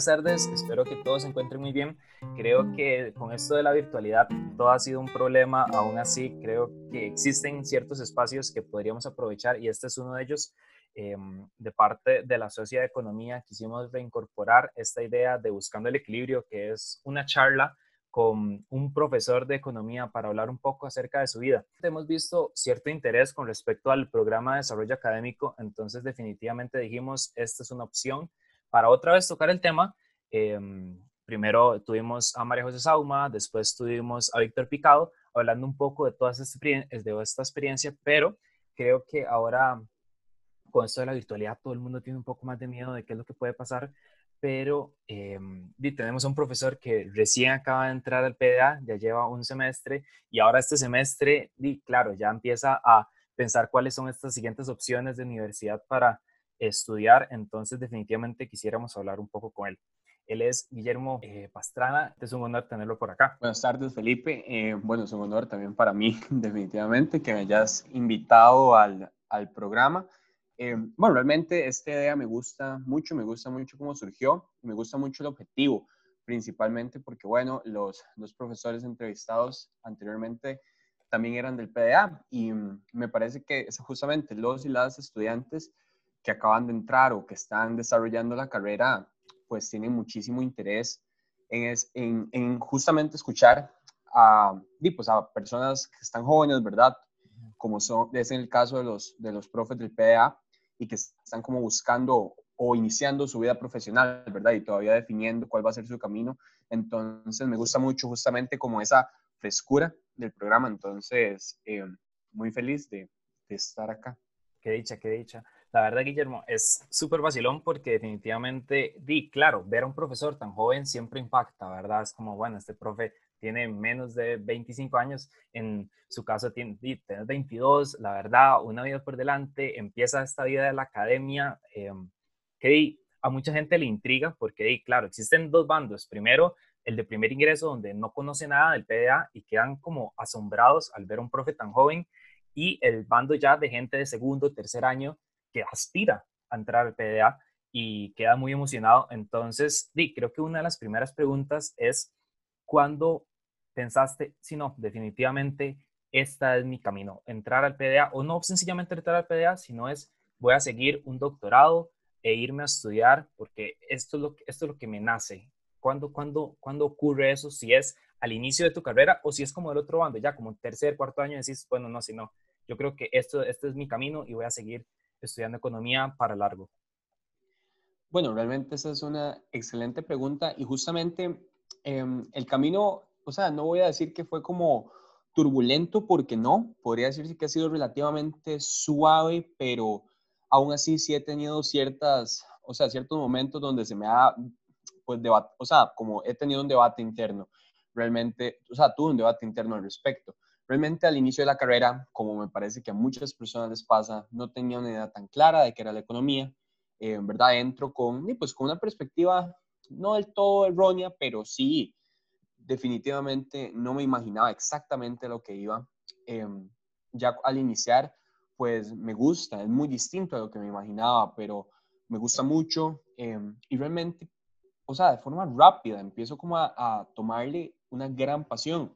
Buenas tardes, espero que todos se encuentren muy bien. Creo que con esto de la virtualidad todo ha sido un problema, aún así creo que existen ciertos espacios que podríamos aprovechar y este es uno de ellos. Em, de parte de la Sociedad de Economía quisimos reincorporar esta idea de buscando el equilibrio, que es una charla con un profesor de economía para hablar un poco acerca de su vida. Hemos visto cierto interés con respecto al programa de desarrollo académico, entonces definitivamente dijimos, esta es una opción para otra vez tocar el tema. Em, primero tuvimos a María José Sauma, después tuvimos a Víctor Picado, hablando un poco de, toda esta experiencia, pero creo que ahora con esto de la virtualidad todo el mundo tiene un poco más de miedo de qué es lo que puede pasar, pero eh, tenemos un profesor que recién acaba de entrar al PDA, ya lleva un semestre y ahora este semestre, claro, ya empieza a pensar cuáles son estas siguientes opciones de universidad para estudiar, entonces definitivamente quisiéramos hablar un poco con él. Él es Guillermo eh, Pastrana, es un honor tenerlo por acá. Buenas tardes, Felipe. Eh, bueno, es un honor también para mí, definitivamente, que me hayas invitado al, al programa. Eh, bueno, realmente esta idea me gusta mucho, me gusta mucho cómo surgió, me gusta mucho el objetivo, principalmente porque, bueno, los dos profesores entrevistados anteriormente también eran del PDA y me parece que es justamente los y las estudiantes que acaban de entrar o que están desarrollando la carrera, pues tienen muchísimo interés en, en, justamente escuchar a, pues a personas que están jóvenes, ¿verdad? Como son, es en el caso de los, de los profes del PDA, y que están como buscando o iniciando su vida profesional, ¿verdad? Y todavía definiendo cuál va a ser su camino. Entonces, me gusta mucho justamente como esa frescura del programa. Entonces, eh, muy feliz de, de, estar acá. Qué dicha, qué dicha. La verdad, Guillermo, es súper vacilón porque definitivamente, di, claro, ver a un profesor tan joven siempre impacta, ¿verdad? Es como, bueno, este profe tiene menos de 25 años, en su caso tiene, tiene 22, la verdad, una vida por delante, empieza esta vida de la academia, eh, que a mucha gente le intriga porque, claro, existen dos bandos. Primero, el de primer ingreso, donde no conoce nada del PDA y quedan como asombrados al ver a un profe tan joven, y el bando ya de gente de segundo, tercer año que aspira a entrar al PDA y queda muy emocionado. Entonces, di, creo que una de las primeras preguntas es, ¿cuándo pensaste, si no, definitivamente esta es mi camino, entrar al PDA o no sencillamente entrar al PDA, sino es voy a seguir un doctorado e irme a estudiar porque esto es lo esto es lo que me nace. ¿Cuándo, cuándo, ¿Cuándo ocurre eso? Si es al inicio de tu carrera o si es como el otro bando, ya como tercer, cuarto año decís, bueno, no, si no, yo creo que esto, este es mi camino y voy a seguir estudiando economía para largo. Bueno, realmente esa es una excelente pregunta y justamente em, el camino o sea, no voy a decir que fue como turbulento porque no, podría decirse que ha sido relativamente suave, pero aún así sí he tenido ciertas, o sea, ciertos momentos donde se me ha, pues, debate, o sea, como he tenido un debate interno, realmente, o sea, tuve un debate interno al respecto. Realmente al inicio de la carrera, como me parece que a muchas personas les pasa, no tenía una idea tan clara de qué era la economía. Eh, en verdad entro con, pues, con una perspectiva no del todo errónea, pero sí definitivamente no me imaginaba exactamente lo que iba. Em, ya al iniciar, pues me gusta, es muy distinto a lo que me imaginaba, pero me gusta mucho em, y realmente, o sea, de forma rápida, empiezo como a, tomarle una gran pasión.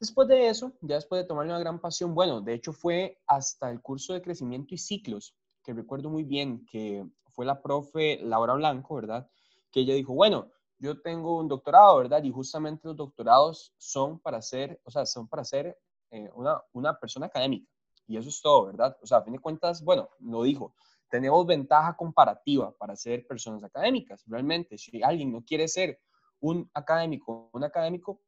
Después de eso, ya después de tomarle una gran pasión, bueno, de hecho fue hasta el curso de crecimiento y ciclos, que recuerdo muy bien que fue la profe Laura Blanco, ¿verdad? Que ella dijo, bueno, yo tengo un doctorado, ¿verdad? Y justamente los doctorados son para ser, o sea, son para ser eh, una, una persona académica. Y eso es todo, ¿verdad? O sea, a fin de cuentas, bueno, lo dijo, tenemos ventaja comparativa para ser personas académicas. Realmente, si alguien no quiere ser un académico, un académico,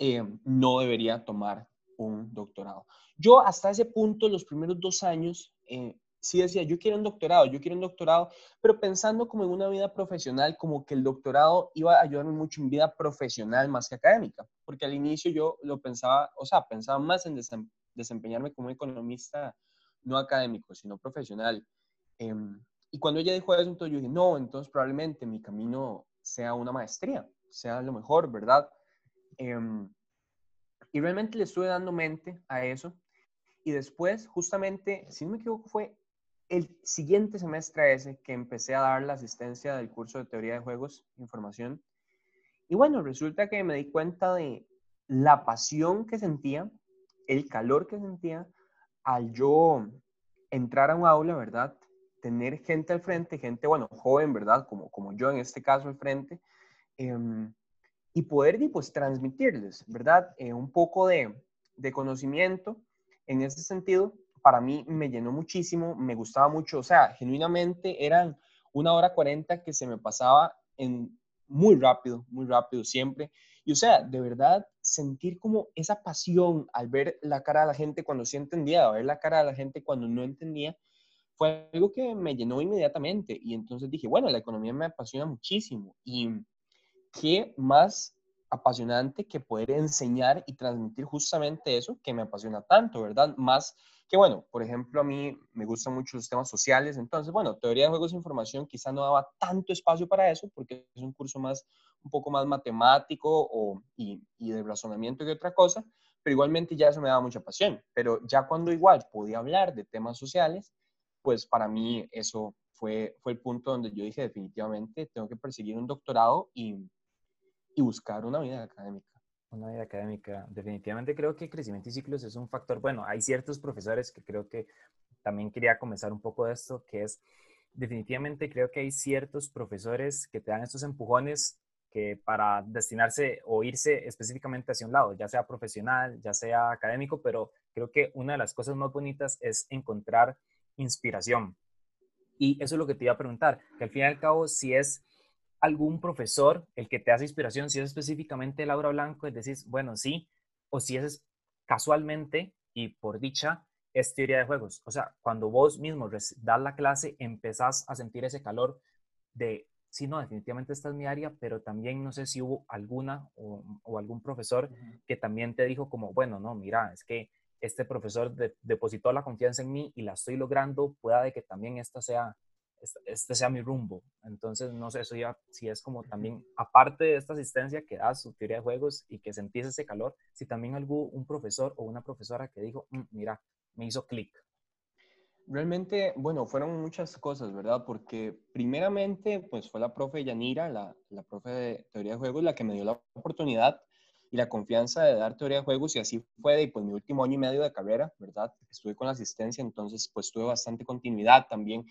eh, no debería tomar un doctorado. Yo hasta ese punto, los primeros dos años, eh, sí decía, yo quiero un doctorado, yo quiero un doctorado, pero pensando como en una vida profesional, como que el doctorado iba a ayudarme mucho en vida profesional más que académica, porque al inicio yo lo pensaba, o sea, pensaba más en desempeñarme como economista no académico, sino profesional. Em, y cuando ella dijo eso, entonces yo dije, no, entonces probablemente mi camino sea una maestría, sea lo mejor, ¿verdad? Em, y realmente le estuve dando mente a eso. Y después, justamente, si no me equivoco, fue el siguiente semestre ese que empecé a dar la asistencia del curso de teoría de juegos, información. Y bueno, resulta que me di cuenta de la pasión que sentía, el calor que sentía al yo entrar a un aula, ¿verdad? Tener gente al frente, gente, bueno, joven, ¿verdad? Como, como yo en este caso al frente, em, y poder pues transmitirles, ¿verdad? Eh, un poco de, de conocimiento en ese sentido, para mí me llenó muchísimo, me gustaba mucho, o sea, genuinamente eran una hora cuarenta que se me pasaba en muy rápido, muy rápido siempre. Y o sea, de verdad, sentir como esa pasión al ver la cara de la gente cuando sí entendía, a ver la cara de la gente cuando no entendía, fue algo que me llenó inmediatamente. Y entonces dije, bueno, la economía me apasiona muchísimo. Y qué más apasionante que poder enseñar y transmitir justamente eso que me apasiona tanto, ¿verdad? Más que bueno, por ejemplo, a mí me gustan mucho los temas sociales, entonces, bueno, teoría de juegos de información quizá no daba tanto espacio para eso porque es un curso más, un poco más matemático o, y, y de razonamiento que otra cosa, pero igualmente ya eso me daba mucha pasión, pero ya cuando igual podía hablar de temas sociales, pues para mí eso fue, fue el punto donde yo dije definitivamente tengo que perseguir un doctorado y, y buscar una vida académica. Una vida académica. Definitivamente creo que crecimiento y ciclos es un factor. Bueno, hay ciertos profesores que creo que también quería comenzar un poco de esto, que es definitivamente creo que hay ciertos profesores que te dan estos empujones que para destinarse o irse específicamente hacia un lado, ya sea profesional, ya sea académico, pero creo que una de las cosas más bonitas es encontrar inspiración. Y eso es lo que te iba a preguntar, que al fin y al cabo, si es algún profesor el que te hace inspiración, si es específicamente Laura Blanco, es decir, bueno, sí, o si es casualmente y por dicha, es teoría de juegos. O sea, cuando vos mismo das la clase, empezás a sentir ese calor de, sí, no, definitivamente esta es mi área, pero también no sé si hubo alguna o, algún profesor que también te dijo como, bueno, no, mira, es que este profesor depositó la confianza en mí y la estoy logrando, pueda de que también esta sea este sea mi rumbo. Entonces, no sé, eso ya si es como también, aparte de esta asistencia que da su teoría de juegos y que sentís ese calor, si también algún un profesor o una profesora que dijo, mm, mira, me hizo clic. Realmente, bueno, fueron muchas cosas, ¿verdad? Porque primeramente, pues fue la profe Yanira, la, la profe de teoría de juegos, la que me dio la oportunidad y la confianza de dar teoría de juegos y así fue de pues, mi último año y medio de carrera, ¿verdad? Estuve con la asistencia, entonces pues tuve bastante continuidad también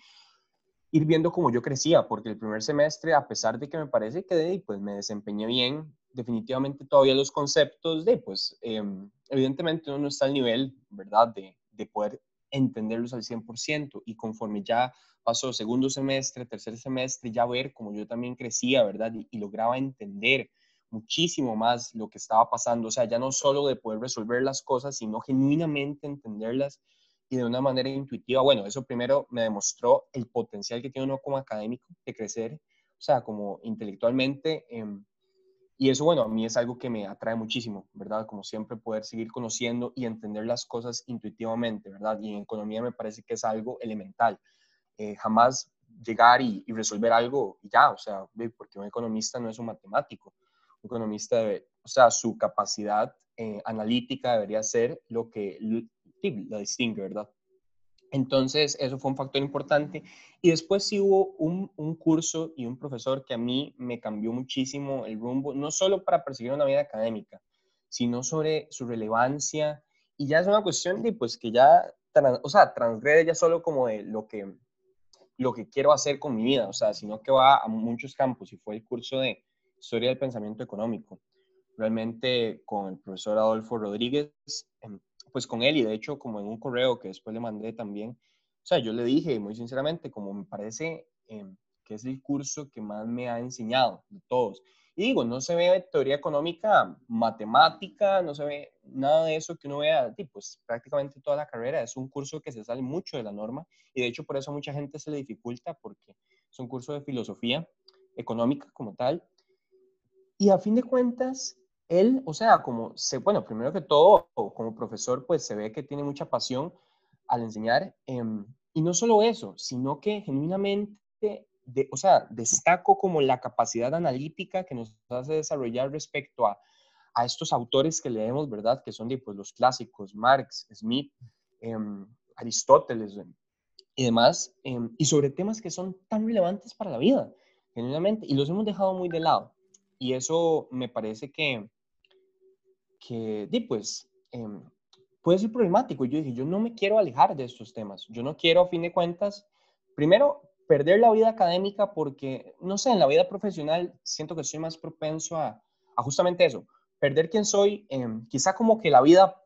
ir viendo cómo yo crecía, porque el primer semestre, a pesar de que me parece que pues, me desempeñé bien, definitivamente todavía los conceptos de, pues, em, evidentemente uno no está al nivel, ¿verdad?, de, de poder entenderlos al 100% y conforme ya pasó segundo semestre, tercer semestre, ya ver cómo yo también crecía, ¿verdad? Y, y, lograba entender muchísimo más lo que estaba pasando, o sea, ya no solo de poder resolver las cosas, sino genuinamente entenderlas y de una manera intuitiva. Bueno, eso primero me demostró el potencial que tiene uno como académico de crecer, o sea, como intelectualmente. Em, y eso, bueno, a mí es algo que me atrae muchísimo, ¿verdad? Como siempre poder seguir conociendo y entender las cosas intuitivamente, ¿verdad? Y en economía me parece que es algo elemental. Eh, jamás llegar y, resolver algo y ya, o sea, porque un economista no es un matemático. Un economista, debe, o sea, su capacidad eh, analítica debería ser lo que la distingue, ¿verdad? Entonces, eso fue un factor importante. Y después sí hubo un, un, curso y un profesor que a mí me cambió muchísimo el rumbo, no solo para perseguir una vida académica, sino sobre su relevancia. Y ya es una cuestión de, pues, que ya, o sea, transgrede ya solo como de lo que, lo que quiero hacer con mi vida, o sea, sino que va a muchos campos. Y fue el curso de Historia del Pensamiento Económico. Realmente con el profesor Adolfo Rodríguez pues con él y de hecho como en un correo que después le mandé también, o sea, yo le dije muy sinceramente como me parece em, que es el curso que más me ha enseñado de todos. Y digo, no se ve teoría económica, matemática, no se ve nada de eso que uno vea, pues prácticamente toda la carrera. Es un curso que se sale mucho de la norma y de hecho por eso a mucha gente se le dificulta porque es un curso de filosofía económica como tal. Y a fin de cuentas, él, o sea, como se, bueno, primero que todo, como profesor, pues se ve que tiene mucha pasión al enseñar. Em, y no solo eso, sino que genuinamente, de, o sea, destaco como la capacidad analítica que nos hace desarrollar respecto a, a estos autores que leemos, ¿verdad? Que son de, pues, los clásicos, Marx, Smith, em, Aristóteles. y demás, em, y sobre temas que son tan relevantes para la vida, genuinamente, y los hemos dejado muy de lado. Y eso me parece que, que pues, em, puede ser problemático. Yo dije, yo no me quiero alejar de estos temas. Yo no quiero, a fin de cuentas, primero, perder la vida académica porque, no sé, en la vida profesional siento que soy más propenso a, justamente eso, perder quién soy, em, quizá como que la vida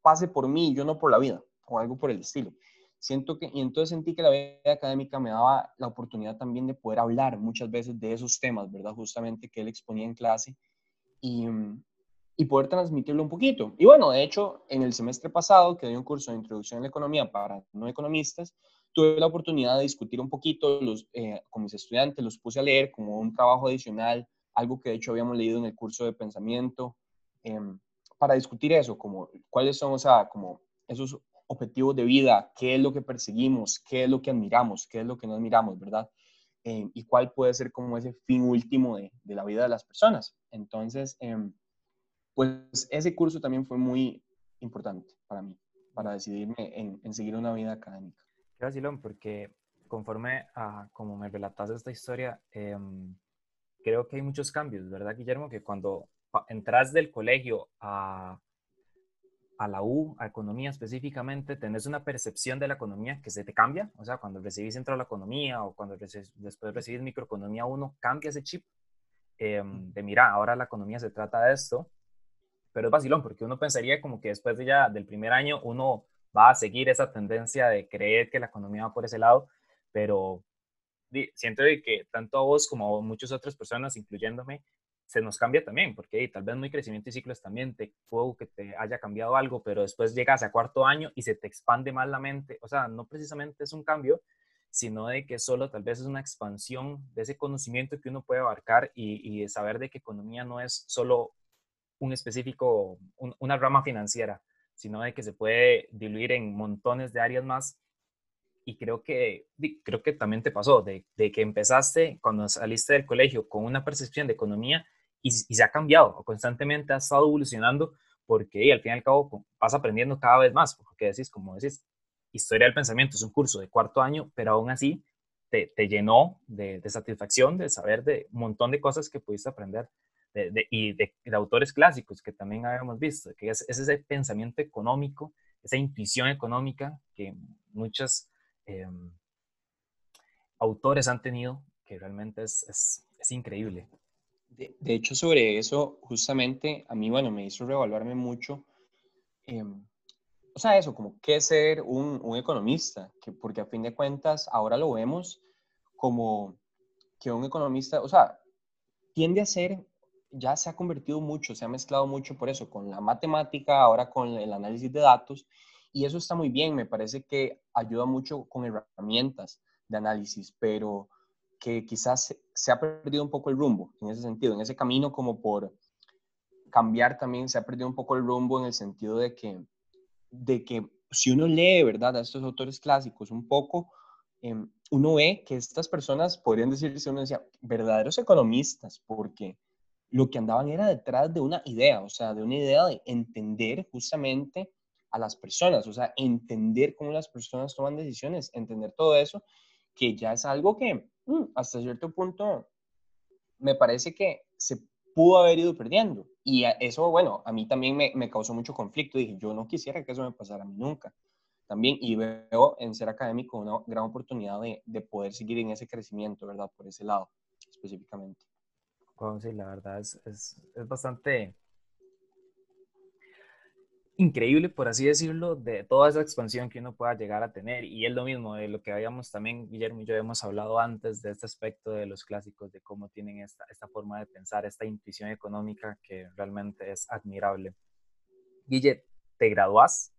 pase por mí y yo no por la vida, o algo por el estilo. Siento que, y entonces sentí que la vida académica me daba la oportunidad también de poder hablar muchas veces de esos temas, ¿verdad? Justamente que él exponía en clase y, y poder transmitirlo un poquito. Y bueno, de hecho, en el semestre pasado, que di un curso de introducción a la economía para no economistas, tuve la oportunidad de discutir un poquito los, eh, con mis estudiantes, los puse a leer como un trabajo adicional, algo que de hecho habíamos leído en el curso de pensamiento, em, para discutir eso, como cuáles son, o sea, como esos objetivos de vida, qué es lo que perseguimos, qué es lo que admiramos, qué es lo que no admiramos, ¿verdad? Em, y cuál puede ser como ese fin último de, de la vida de las personas. Entonces, em, pues ese curso también fue muy importante para mí, para decidirme en, en seguir una vida académica. Qué vacilón, porque conforme a como me relatas esta historia, em, creo que hay muchos cambios, ¿verdad, Guillermo? Que cuando entras del colegio a, a la U, a economía específicamente, tenés una percepción de la economía que se te cambia. O sea, cuando recibís Centro a la Economía o cuando después recibís Microeconomía 1, cambia ese chip em, de, mira, ahora la economía se trata de esto pero es vacilón porque uno pensaría como que después de ya del primer año uno va a seguir esa tendencia de creer que la economía va por ese lado, pero siento que tanto a vos como a muchas otras personas, incluyéndome, se nos cambia también, porque tal vez muy crecimiento y ciclos también te puedo que te haya cambiado algo, pero después llegas a cuarto año y se te expande más la mente, o sea, no precisamente es un cambio, sino de que solo tal vez es una expansión de ese conocimiento que uno puede abarcar y, y saber de que economía no es solo un específico, una rama financiera, sino de que se puede diluir en montones de áreas más. Y creo que, creo que también te pasó, de, que empezaste cuando saliste del colegio con una percepción de economía y, se ha cambiado, constantemente ha estado evolucionando, porque al fin y al cabo vas aprendiendo cada vez más, porque decís, como decís, historia del pensamiento es un curso de cuarto año, pero aún así te, llenó de, de, satisfacción de saber de un montón de cosas que pudiste aprender y de, autores clásicos que también habíamos visto, que es, ese pensamiento económico, esa intuición económica que muchos em, autores han tenido, que realmente es, es, es increíble. De, de, hecho, sobre eso, justamente, a mí, bueno, me hizo revaluarme mucho, em, o sea, eso, como qué ser un, un economista, que, porque a fin de cuentas, ahora lo vemos como que un economista, o sea, tiende a ser ya se ha convertido mucho, se ha mezclado mucho por eso, con la matemática, ahora con el análisis de datos, y eso está muy bien, me parece que ayuda mucho con herramientas de análisis, pero que quizás se, ha perdido un poco el rumbo en ese sentido, en ese camino como por cambiar también se ha perdido un poco el rumbo en el sentido de que, de que si uno lee, ¿verdad?, a estos autores clásicos un poco, em, uno ve que estas personas podrían decirse, uno decía, verdaderos economistas, porque lo que andaban era detrás de una idea, o sea, de una idea de entender justamente a las personas, o sea, entender cómo las personas toman decisiones, entender todo eso, que ya es algo que mm, hasta cierto punto me parece que se pudo haber ido perdiendo. Y eso, bueno, a mí también me, me, causó mucho conflicto. Dije, yo no quisiera que eso me pasara a mí nunca. También, y veo en ser académico una gran oportunidad de, de poder seguir en ese crecimiento, ¿verdad? Por ese lado, específicamente sí, la verdad es, es, es, bastante increíble, por así decirlo, de toda esa expansión que uno pueda llegar a tener. Y es lo mismo de lo que habíamos también, Guillermo y yo hemos hablado antes de este aspecto de los clásicos, de cómo tienen esta, esta forma de pensar, esta intuición económica que realmente es admirable. Guille, te gradúas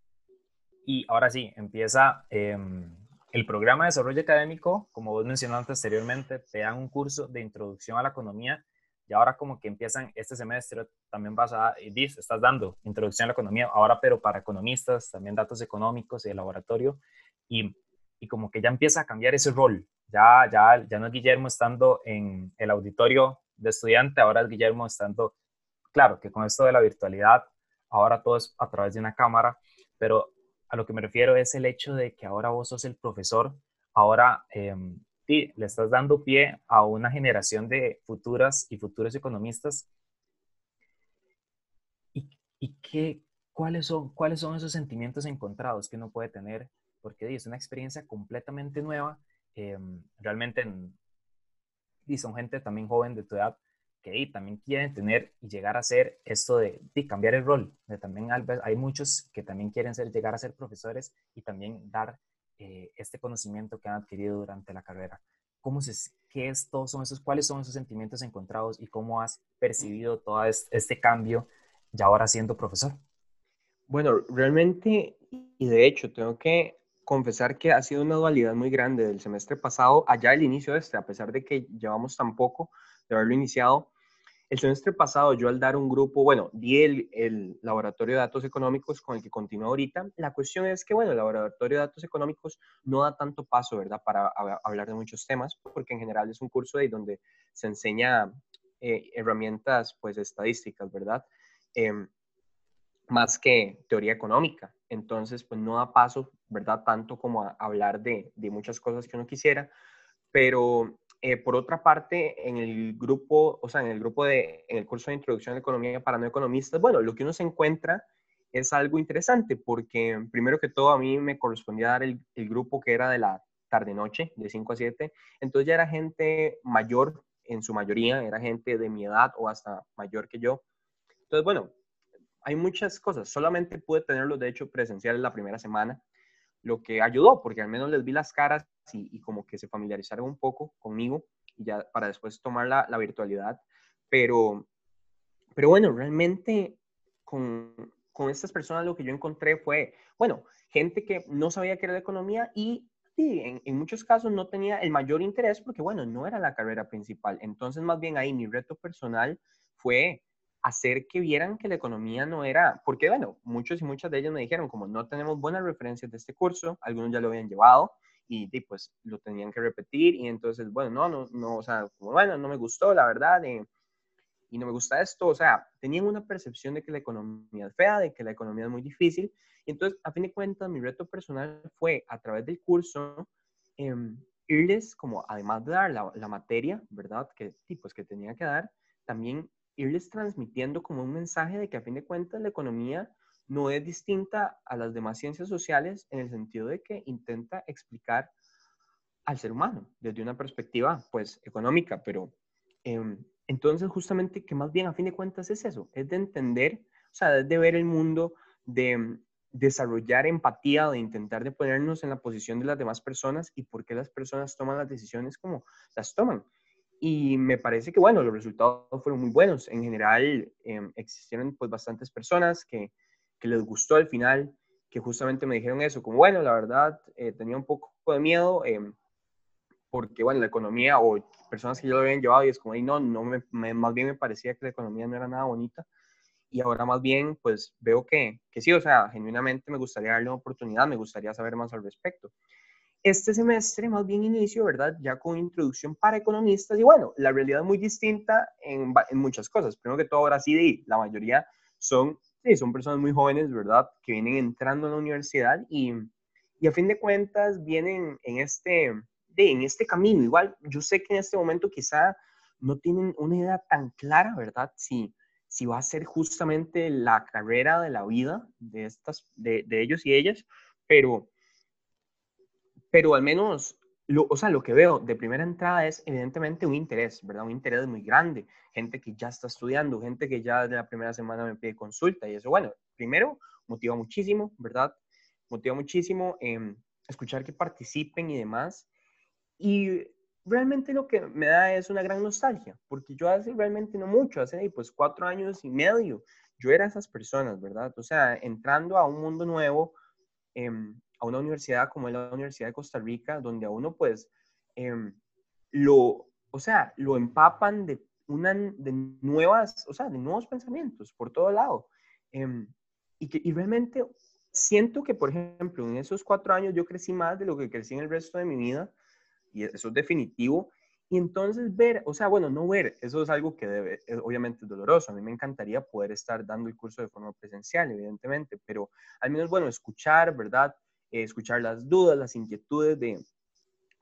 y ahora sí, empieza em, el programa de desarrollo académico, como vos mencionaste anteriormente, te dan un curso de introducción a la economía y ahora como que empiezan este semestre, también vas a, dices, estás dando introducción a la economía, ahora pero para economistas, también datos económicos y de laboratorio, y, y como que ya empieza a cambiar ese rol. Ya, ya, ya no es Guillermo estando en el auditorio de estudiante, ahora es Guillermo estando, claro, que con esto de la virtualidad, ahora todo es a través de una cámara, pero a lo que me refiero es el hecho de que ahora vos sos el profesor ahora em, le estás dando pie a una generación de futuras y futuros economistas. ¿Y, y qué, cuáles, son, cuáles son esos sentimientos encontrados que uno puede tener? Porque es una experiencia completamente nueva. Em, realmente y son gente también joven de tu edad que también quieren tener y llegar a ser esto de, cambiar el rol. De también hay muchos que también quieren ser, llegar a ser profesores y también dar eh, este conocimiento que han adquirido durante la carrera. ¿Cómo se, qué es, son esos, cuáles son esos sentimientos encontrados y cómo has percibido todo este cambio ya ahora siendo profesor? Bueno, realmente, y de hecho, tengo que confesar que ha sido una dualidad muy grande del semestre pasado allá el inicio de este, a pesar de que llevamos tan poco de haberlo iniciado. El semestre pasado yo al dar un grupo, bueno, di el, laboratorio de datos económicos con el que continúo ahorita. La cuestión es que, bueno, el laboratorio de datos económicos no da tanto paso, ¿verdad?, para hablar de muchos temas, porque en general es un curso de donde se enseña eh, herramientas, pues, estadísticas, ¿verdad? Em, más que teoría económica. Entonces, pues no da paso, ¿verdad? Tanto como a hablar de, de muchas cosas que uno quisiera, pero eh, por otra parte, en el grupo, o sea, en el grupo de, en el curso de introducción a la economía para no economistas, bueno, lo que uno se encuentra es algo interesante porque primero que todo a mí me correspondía dar el, grupo que era de la tarde-noche, de 5 a 7, entonces ya era gente mayor en su mayoría, era gente de mi edad o hasta mayor que yo. Entonces, bueno, hay muchas cosas, solamente pude tenerlos de hecho presenciales la primera semana, lo que ayudó, porque al menos les vi las caras y, como que se familiarizaron un poco conmigo, y ya para después tomar la, virtualidad. Pero, pero bueno, realmente con, con estas personas lo que yo encontré fue, bueno, gente que no sabía qué era la economía y en, en, muchos casos no tenía el mayor interés porque, bueno, no era la carrera principal. Entonces, más bien ahí mi reto personal fue hacer que vieran que la economía no era, porque bueno, muchos y muchas de ellos me dijeron, como no tenemos buenas referencias de este curso, algunos ya lo habían llevado y, pues lo tenían que repetir y entonces, bueno, no, no, no, o sea, como bueno, no me gustó, la verdad, eh, y no me gusta esto, o sea, tenían una percepción de que la economía es fea, de que la economía es muy difícil, y entonces, a fin de cuentas, mi reto personal fue, a través del curso, em, irles como, además de dar la, la materia, ¿verdad? Que, pues, que tenía que dar, también irles transmitiendo como un mensaje de que a fin de cuentas la economía no es distinta a las demás ciencias sociales en el sentido de que intenta explicar al ser humano desde una perspectiva pues económica, pero em, entonces justamente que más bien a fin de cuentas es eso, es de entender, o sea, es de ver el mundo, de em, desarrollar empatía, de intentar de ponernos en la posición de las demás personas y por qué las personas toman las decisiones como las toman. Y me parece que, bueno, los resultados fueron muy buenos. En general, eh, existieron pues bastantes personas que, que, les gustó al final, que justamente me dijeron eso, como, bueno, la verdad, eh, tenía un poco de miedo, eh, porque, bueno, la economía o personas que yo lo habían llevado y es como, no, no me, más bien me parecía que la economía no era nada bonita. Y ahora más bien, pues veo que, que sí, o sea, genuinamente me gustaría darle una oportunidad, me gustaría saber más al respecto este semestre más bien inicio, ¿verdad? Ya con introducción para economistas y bueno, la realidad es muy distinta en, en muchas cosas. Primero que todo, ahora sí, la mayoría son, sí, son personas muy jóvenes, ¿verdad? Que vienen entrando a la universidad y, y a fin de cuentas vienen en este, de, en este camino. Igual, yo sé que en este momento quizá no tienen una idea tan clara, ¿verdad? Si, si va a ser justamente la carrera de la vida de, estas, de, de ellos y ellas, pero pero al menos, lo, o sea, lo que veo de primera entrada es evidentemente un interés, ¿verdad? Un interés muy grande, gente que ya está estudiando, gente que ya de la primera semana me pide consulta y eso, bueno, primero, motiva muchísimo, ¿verdad? Motiva muchísimo eh, escuchar que participen y demás. Y realmente lo que me da es una gran nostalgia, porque yo hace realmente no mucho, hace pues cuatro años y medio, yo era esas personas, ¿verdad? O sea, entrando a un mundo nuevo, eh, a una universidad como es la Universidad de Costa Rica, donde a uno pues em, lo, o sea, lo empapan de, una, de nuevas, o sea, de nuevos pensamientos por todo lado. Em, y, que, y realmente siento que, por ejemplo, en esos cuatro años yo crecí más de lo que crecí en el resto de mi vida, y eso es definitivo. Y entonces ver, o sea, bueno, no ver, eso es algo que debe, obviamente es doloroso. A mí me encantaría poder estar dando el curso de forma presencial, evidentemente, pero al menos, bueno, escuchar, ¿verdad? Escuchar las dudas, las inquietudes de,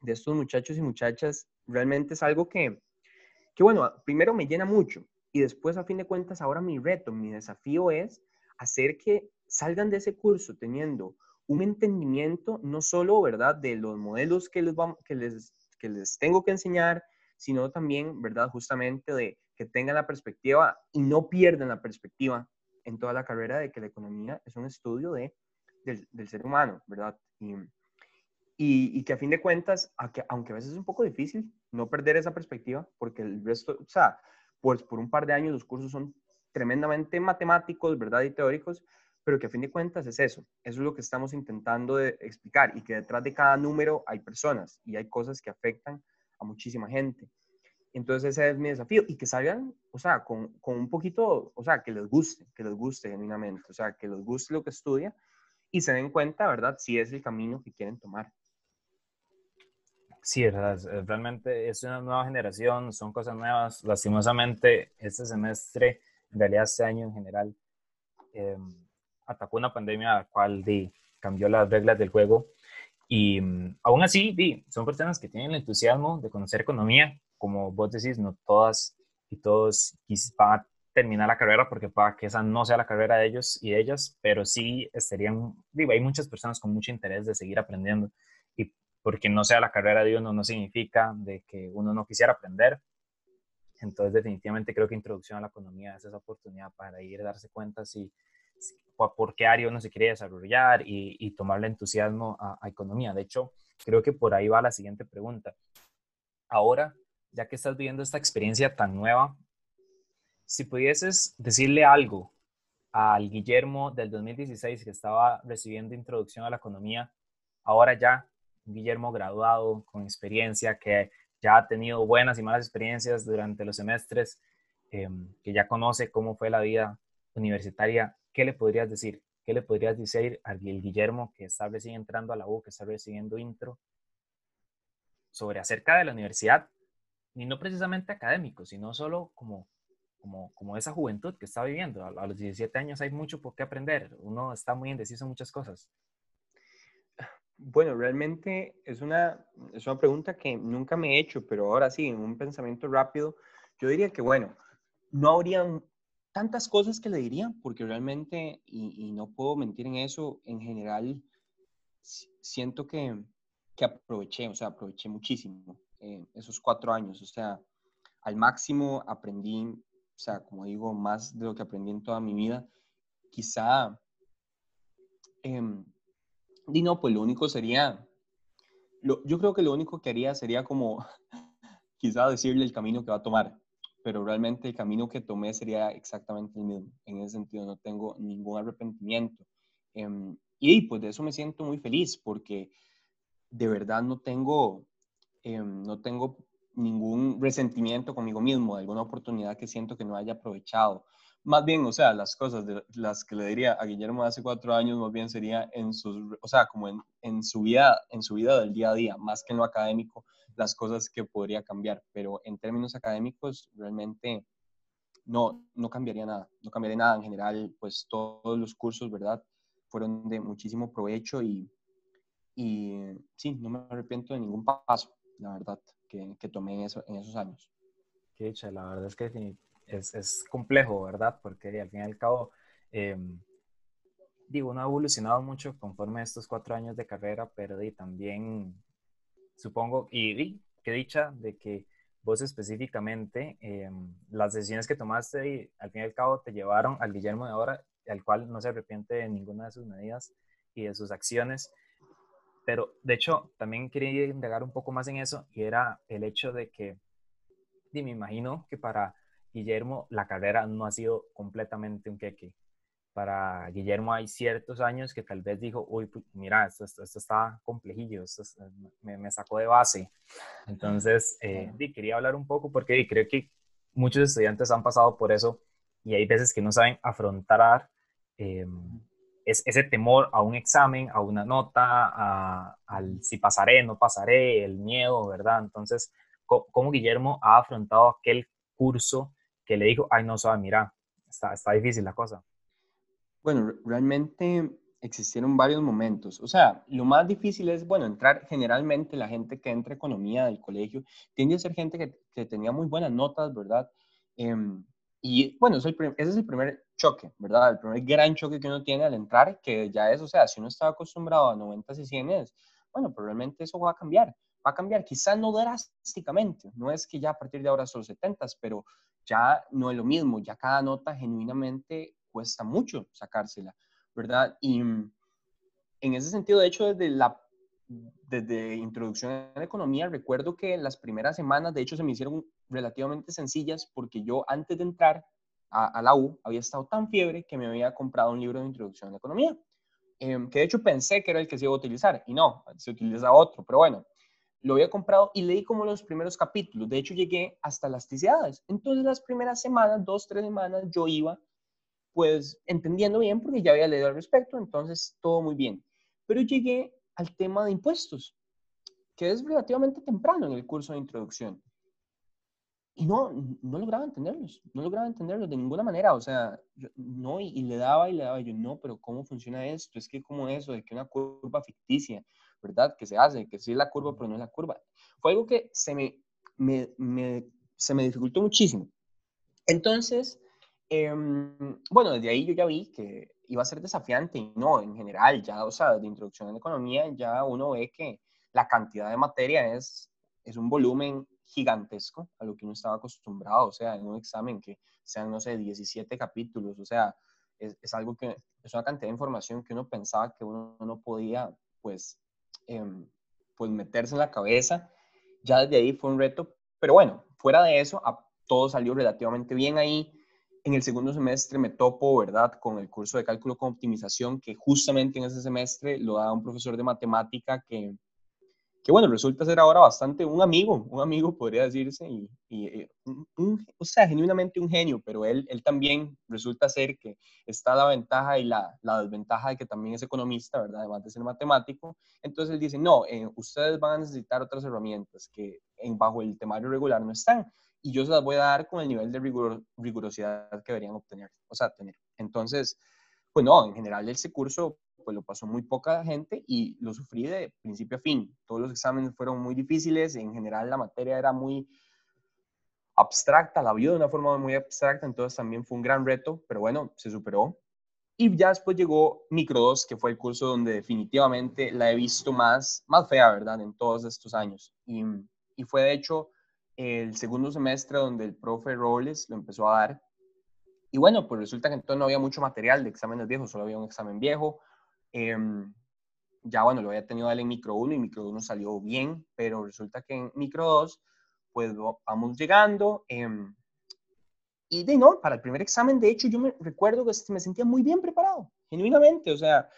de estos muchachos y muchachas realmente es algo que, que, bueno, primero me llena mucho y después a fin de cuentas ahora mi reto, mi desafío es hacer que salgan de ese curso teniendo un entendimiento no solo, ¿verdad?, de los modelos que les, vamos, que les, que les tengo que enseñar, sino también, ¿verdad?, justamente de que tengan la perspectiva y no pierdan la perspectiva en toda la carrera de que la economía es un estudio de, del, del ser humano, ¿verdad? Y, y, que a fin de cuentas, aunque a veces es un poco difícil, no perder esa perspectiva, porque el resto, o sea, pues por un par de años los cursos son tremendamente matemáticos, ¿verdad? Y teóricos, pero que a fin de cuentas es eso, eso es lo que estamos intentando de explicar y que detrás de cada número hay personas y hay cosas que afectan a muchísima gente. Entonces ese es mi desafío y que salgan, o sea, con, con un poquito, o sea, que les guste, que les guste genuinamente, o sea, que les guste lo que estudia y se den cuenta, ¿verdad?, si es el camino que quieren tomar. Sí, realmente es una nueva generación, son cosas nuevas. Lastimosamente, este semestre, en realidad este año en general, eh, atacó una pandemia la cual di, cambió las reglas del juego. Y mm, aún así, di, son personas que tienen el entusiasmo de conocer economía. Como vos decís, no todas y todos van a terminar la carrera porque para que esa no sea la carrera de ellos y de ellas, pero sí estarían, digo, hay muchas personas con mucho interés de seguir aprendiendo y porque no sea la carrera de uno no significa de que uno no quisiera aprender. Entonces, definitivamente creo que introducción a la economía es esa oportunidad para ir a darse cuenta si por qué área uno se quiere desarrollar y, y tomarle entusiasmo a, economía. De hecho, creo que por ahí va la siguiente pregunta. Ahora, ya que estás viviendo esta experiencia tan nueva, si pudieses decirle algo al Guillermo del 2016 que estaba recibiendo introducción a la economía, ahora ya Guillermo graduado, con experiencia, que ya ha tenido buenas y malas experiencias durante los semestres, em, que ya conoce cómo fue la vida universitaria, ¿qué le podrías decir? ¿Qué le podrías decir al Guillermo que está recién entrando a la U, que está recibiendo intro, sobre acerca de la universidad? Y no precisamente académico, sino solo como, como, como esa juventud que está viviendo. A, los 17 años hay mucho por qué aprender. Uno está muy indeciso en muchas cosas. Bueno, realmente es una, es una pregunta que nunca me he hecho, pero ahora sí, en un pensamiento rápido, yo diría que, bueno, no habría tantas cosas que le diría, porque realmente, y, no puedo mentir en eso, en general, siento que, que aproveché, o sea, aproveché muchísimo eh, esos cuatro años, o sea, al máximo aprendí, sea, como digo, más de lo que aprendí en toda mi vida. Quizá, eh, y no, pues lo único sería, yo creo que lo único que haría sería como quizá decirle el camino que va a tomar pero realmente el camino que tomé sería exactamente el mismo. En ese sentido, no tengo ningún arrepentimiento. Em, y pues de eso me siento muy feliz porque de verdad no tengo, em, no tengo ningún resentimiento conmigo mismo de alguna oportunidad que siento que no haya aprovechado. Más bien, o sea, las cosas de las que le diría a Guillermo hace cuatro años, más bien sería en sus, o sea, como en, en, su vida, en su vida del día a día, más que en lo académico, las cosas que podría cambiar, pero en términos académicos realmente no, no cambiaría nada, no cambiaría nada en general, pues todos los cursos, ¿verdad? Fueron de muchísimo provecho y, y sí, no me arrepiento de ningún paso, la verdad, que, que tomé en, eso, en esos años. Qué la verdad es que es, es complejo, ¿verdad? Porque al fin y al cabo, em, digo, uno ha evolucionado mucho conforme a estos cuatro años de carrera, pero también supongo, y, qué dicha de que vos específicamente, em, las decisiones que tomaste y al fin y al cabo te llevaron al Guillermo de ahora, al cual no se arrepiente de ninguna de sus medidas y de sus acciones. Pero de hecho, también quería indagar un poco más en eso y era el hecho de que, y me imagino que para Guillermo la carrera no ha sido completamente un queque para Guillermo hay ciertos años que tal vez dijo, uy, mira, esto, esto, está complejillo, esto me, me, sacó de base. Entonces, eh, quería hablar un poco porque creo que muchos estudiantes han pasado por eso y hay veces que no saben afrontar eh, ese temor a un examen, a una nota, a, al si pasaré, no pasaré, el miedo, ¿verdad? Entonces, ¿cómo, Guillermo ha afrontado aquel curso que le dijo, ay, no, sabe, mira, está, está difícil la cosa? Bueno, realmente existieron varios momentos. O sea, lo más difícil es, bueno, entrar generalmente la gente que entra a economía del colegio tiende a ser gente que, que tenía muy buenas notas, ¿verdad? Em, y bueno, ese es el primer choque, ¿verdad? El primer gran choque que uno tiene al entrar, que ya es, o sea, si uno estaba acostumbrado a 90 y 100, es, bueno, probablemente eso va a cambiar, va a cambiar, quizás no drásticamente, no es que ya a partir de ahora son 70, pero ya no es lo mismo, ya cada nota genuinamente cuesta mucho sacársela. ¿verdad? Y en ese sentido, de hecho, desde la desde introducción a la economía, recuerdo que las primeras semanas, de hecho, se me hicieron relativamente sencillas porque yo antes de entrar a, la U había estado tan fiebre que me había comprado un libro de introducción a la economía, em, que de hecho pensé que era el que se iba a utilizar y no, se utiliza otro, pero bueno, lo había comprado y leí como los primeros capítulos, de hecho llegué hasta las elasticidades. Entonces las primeras semanas, dos, tres semanas, yo iba pues entendiendo bien porque ya había leído al respecto, entonces todo muy bien. Pero llegué al tema de impuestos, que es relativamente temprano en el curso de introducción. Y no, no lograba entenderlos, no lograba entenderlos de ninguna manera, o sea, no, y, le daba y le daba, yo no, pero ¿cómo funciona esto? Es que como eso, de que una curva ficticia, ¿verdad? Que se hace, que sí es la curva, pero no es la curva. Fue algo que se me, me se me dificultó muchísimo. Entonces, Em, bueno, desde ahí yo ya vi que iba a ser desafiante y no, en general, ya, o sea, de introducción en economía, ya uno ve que la cantidad de materia es, es un volumen gigantesco a lo que uno estaba acostumbrado, o sea, en un examen que sean, no sé, 17 capítulos, o sea, es, es algo que es una cantidad de información que uno pensaba que uno no podía, pues, em, pues meterse en la cabeza. Ya desde ahí fue un reto, pero bueno, fuera de eso, todo salió relativamente bien ahí en el segundo semestre me topo, ¿verdad?, con el curso de cálculo con optimización, que justamente en ese semestre lo da un profesor de matemática que, que bueno, resulta ser ahora bastante un amigo, un amigo podría decirse, y, y un, o sea, genuinamente un genio, pero él, él también resulta ser que está la ventaja y la, la desventaja de que también es economista, ¿verdad?, además de ser matemático. Entonces él dice, no, eh, ustedes van a necesitar otras herramientas que en, bajo el temario regular no están y yo se las voy a dar con el nivel de rigurosidad que deberían obtener, o sea, tener. Entonces, pues no, en general ese curso pues lo pasó muy poca gente y lo sufrí de principio a fin. Todos los exámenes fueron muy difíciles, en general la materia era muy abstracta, la vio de una forma muy abstracta, entonces también fue un gran reto, pero bueno, se superó. Y ya después llegó Micro 2, que fue el curso donde definitivamente la he visto más, más fea, ¿verdad? En todos estos años. Y, y fue de hecho el segundo semestre donde el profe Robles lo empezó a dar. Y bueno, pues resulta que entonces no había mucho material de exámenes viejos, solo había un examen viejo. Em, ya bueno, lo había tenido en micro 1 y micro 1 salió bien, pero resulta que en micro 2, pues vamos llegando. Em, y de no, para el primer examen, de hecho, yo me recuerdo que me sentía muy bien preparado, genuinamente. O sea,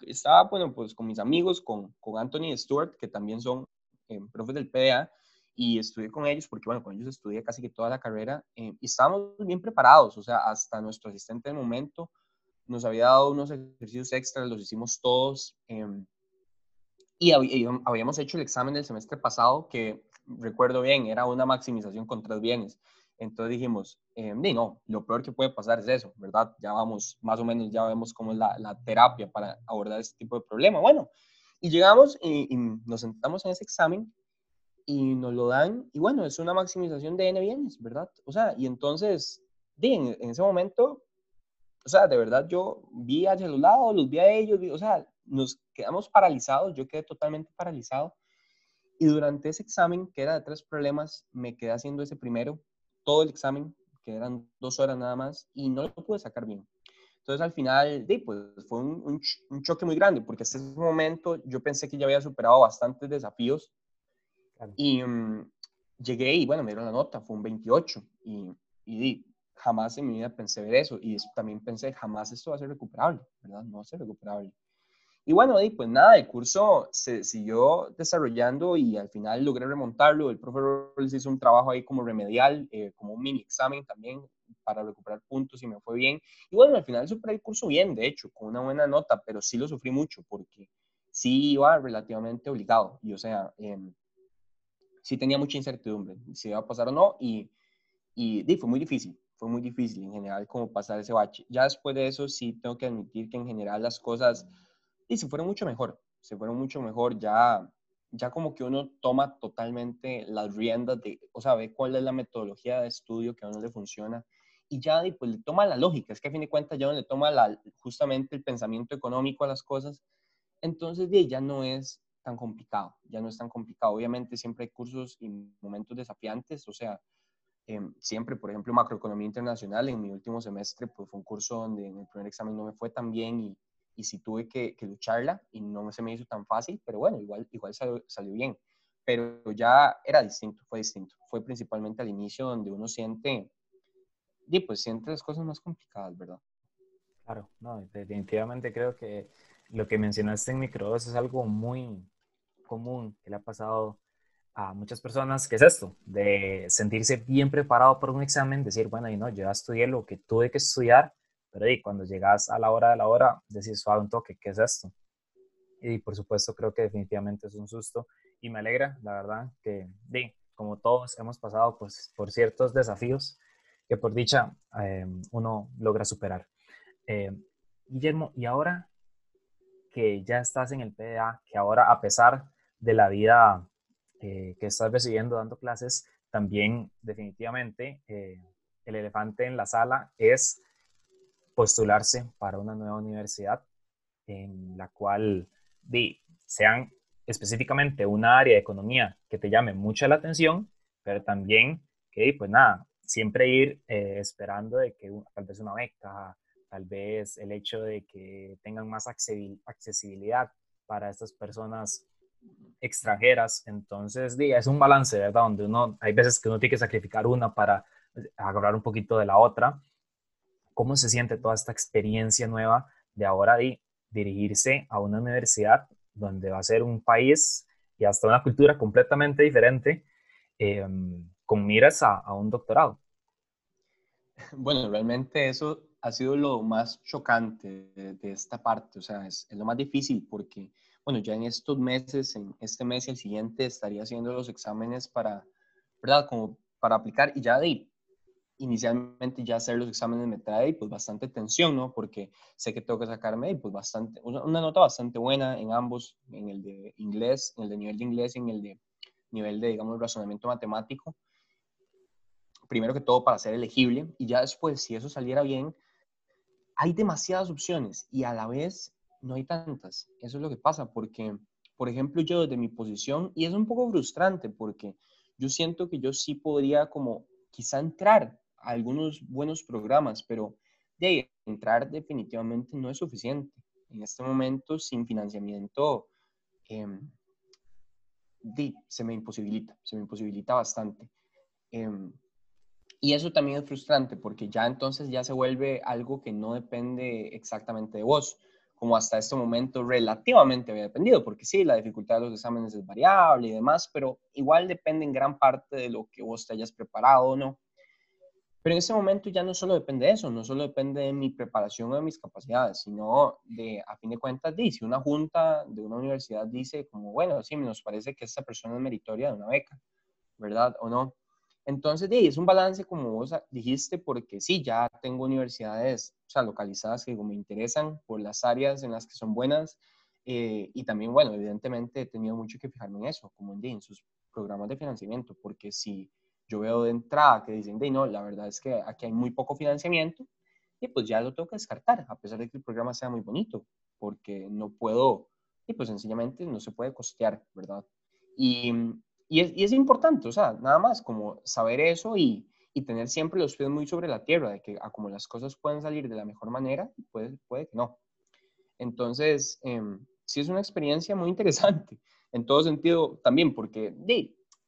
estaba, bueno, pues con mis amigos, con, con Anthony Stewart, que también son eh, profes del PDA, y estudié con ellos porque, bueno, con ellos estudié casi que toda la carrera eh, y estábamos bien preparados, o sea, hasta nuestro asistente de momento nos había dado unos ejercicios extras, los hicimos todos em, y, habíamos hecho el examen del semestre pasado que recuerdo bien, era una maximización con tres bienes. Entonces dijimos, eh, no, lo peor que puede pasar es eso, ¿verdad? Ya vamos, más o menos ya vemos cómo es la, la terapia para abordar este tipo de problema. Bueno, y llegamos y, y nos sentamos en ese examen y nos lo dan, y bueno, es una maximización de n bienes, ¿verdad? O sea, y entonces, en, en ese momento, o sea, de verdad yo vi hacia los lados, los vi a ellos, o sea, nos quedamos paralizados, yo quedé totalmente paralizado. Y durante ese examen, que era de tres problemas, me quedé haciendo ese primero, todo el examen, que eran dos horas nada más, y no lo pude sacar bien. Entonces al final, pues fue un, un choque muy grande, porque hasta ese momento yo pensé que ya había superado bastantes desafíos y mm, llegué y bueno, me dieron la nota, fue un 28 y, y jamás en mi vida pensé ver eso y también pensé, jamás esto va a ser recuperable, ¿verdad? No va a ser recuperable. Y bueno, y pues nada, el curso se siguió desarrollando y al final logré remontarlo. El profesor hizo un trabajo ahí como remedial, eh, como un mini examen también para recuperar puntos y me fue bien. Y bueno, al final superé el curso bien, de hecho, con una buena nota, pero sí lo sufrí mucho porque sí iba relativamente obligado. Y o sea, eh, sí tenía mucha incertidumbre si iba a pasar o no y, y, fue muy difícil, fue muy difícil en general como pasar ese bache. Ya después de eso sí tengo que admitir que en general las cosas y se fueron mucho mejor, se fueron mucho mejor, ya, ya como que uno toma totalmente las riendas de, o sea, ve cuál es la metodología de estudio que a uno le funciona y ya pues, le toma la lógica, es que a fin de cuentas ya uno le toma la, justamente el pensamiento económico a las cosas, entonces ya no es tan complicado, ya no es tan complicado. Obviamente siempre hay cursos y momentos desafiantes, o sea, em, siempre, por ejemplo, macroeconomía internacional, en mi último semestre, pues fue un curso donde en el primer examen no me fue tan bien y, y sí tuve que, lucharla y no se me hizo tan fácil, pero bueno, igual, igual salió, bien. Pero ya era distinto, fue distinto. Fue principalmente al inicio donde uno siente, y pues siente las cosas más complicadas, ¿verdad? Claro, no, definitivamente creo que lo que mencionaste en microdos es algo muy común que le ha pasado a muchas personas, que es esto, de sentirse bien preparado para un examen, decir, bueno, y no, yo ya estudié lo que tuve que estudiar, pero y cuando llegas a la hora de la hora, decís, suave un toque, ¿qué es esto? Y por supuesto creo que definitivamente es un susto y me alegra, la verdad, que di, como todos hemos pasado pues, por ciertos desafíos que por dicha eh, uno logra superar. Eh, Guillermo, y ahora que ya estás en el PDA, que ahora a pesar de la vida eh, que estás recibiendo dando clases, también definitivamente el elefante en la sala es postularse para una nueva universidad en la cual sean específicamente una área de economía que te llame mucho la atención, pero también que, pues nada, siempre ir eh, esperando de que tal vez una beca, tal vez el hecho de que tengan más accesibilidad para estas personas extranjeras. Entonces, es un balance, ¿verdad? Donde uno, hay veces que uno tiene que sacrificar una para eh, agarrar un poquito de la otra, ¿Cómo se siente toda esta experiencia nueva de ahora de dirigirse a una universidad donde va a ser un país y hasta una cultura completamente diferente em, con miras a, un doctorado? Bueno, realmente eso ha sido lo más chocante de, esta parte, o sea, es, es, lo más difícil porque, bueno, ya en estos meses, en este mes y el siguiente, estaría haciendo los exámenes para, ¿verdad? Como para aplicar y ya de inicialmente ya hacer los exámenes me trae pues bastante tensión, ¿no? Porque sé que tengo que sacarme pues bastante, una nota bastante buena en ambos, en el de inglés, en el de nivel de inglés y en el de nivel de, digamos, razonamiento matemático. Primero que todo para ser elegible y ya después, si eso saliera bien, hay demasiadas opciones y a la vez no hay tantas. Eso es lo que pasa porque, por ejemplo, yo desde mi posición, y es un poco frustrante porque yo siento que yo sí podría como quizá entrar algunos buenos programas, pero de entrar definitivamente no es suficiente. En este momento, sin financiamiento, em, se me imposibilita, se me imposibilita bastante. Em, y eso también es frustrante porque ya entonces ya se vuelve algo que no depende exactamente de vos, como hasta este momento relativamente había dependido, porque sí, la dificultad de los exámenes es variable y demás, pero igual depende en gran parte de lo que vos te hayas preparado o no. Pero en ese momento ya no solo depende de eso, no solo depende de mi preparación o de mis capacidades, sino de, a fin de cuentas, si una junta de una universidad dice como, bueno, sí, nos parece que esta persona es meritoria de una beca, ¿verdad? ¿O no? Entonces, de, es un balance, como vos dijiste, porque sí, ya tengo universidades, o sea, localizadas que me interesan por las áreas en las que son buenas, eh, y también, bueno, evidentemente he tenido mucho que fijarme en eso, como en, en sus programas de financiamiento, porque si yo veo de entrada que dicen, de no, la verdad es que aquí hay muy poco financiamiento, y pues ya lo tengo que descartar, a pesar de que el programa sea muy bonito, porque no puedo, y pues sencillamente no se puede costear, ¿verdad? Y, y, es, y es, importante, o sea, nada más como saber eso y, y, tener siempre los pies muy sobre la tierra, de que a como las cosas pueden salir de la mejor manera, puede, puede que no. Entonces, eh, sí es una experiencia muy interesante, en todo sentido también, porque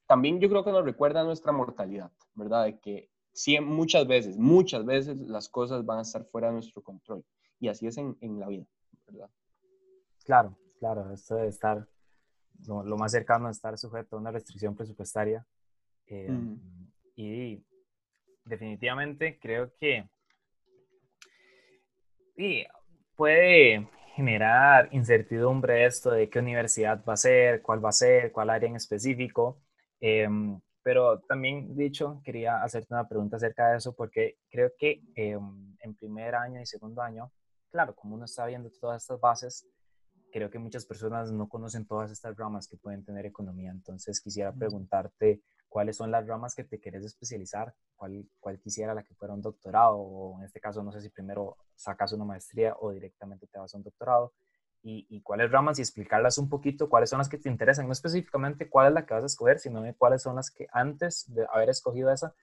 también yo creo que nos recuerda nuestra mortalidad, ¿verdad? De que sí, muchas veces, muchas veces las cosas van a estar fuera de nuestro control. Y así es en, en la vida, ¿verdad? Claro, claro, esto de estar lo, más cercano a estar sujeto a una restricción presupuestaria. Eh, y definitivamente creo que sí, puede generar incertidumbre esto de qué universidad va a ser, cuál va a ser, cuál área en específico. Em, pero también, dicho, quería hacerte una pregunta acerca de eso porque creo que em, en primer año y segundo año, claro, como uno está viendo todas estas bases, creo que muchas personas no conocen todas estas ramas que pueden tener economía. Entonces quisiera preguntarte cuáles son las ramas que te quieres especializar, cuál, cuál quisiera la que fuera un doctorado, o en este caso no sé si primero sacas una maestría o directamente te vas a un doctorado, y, y, cuáles ramas y explicarlas un poquito, cuáles son las que te interesan, no específicamente cuál es la que vas a escoger, sino cuáles son las que antes de haber escogido esa,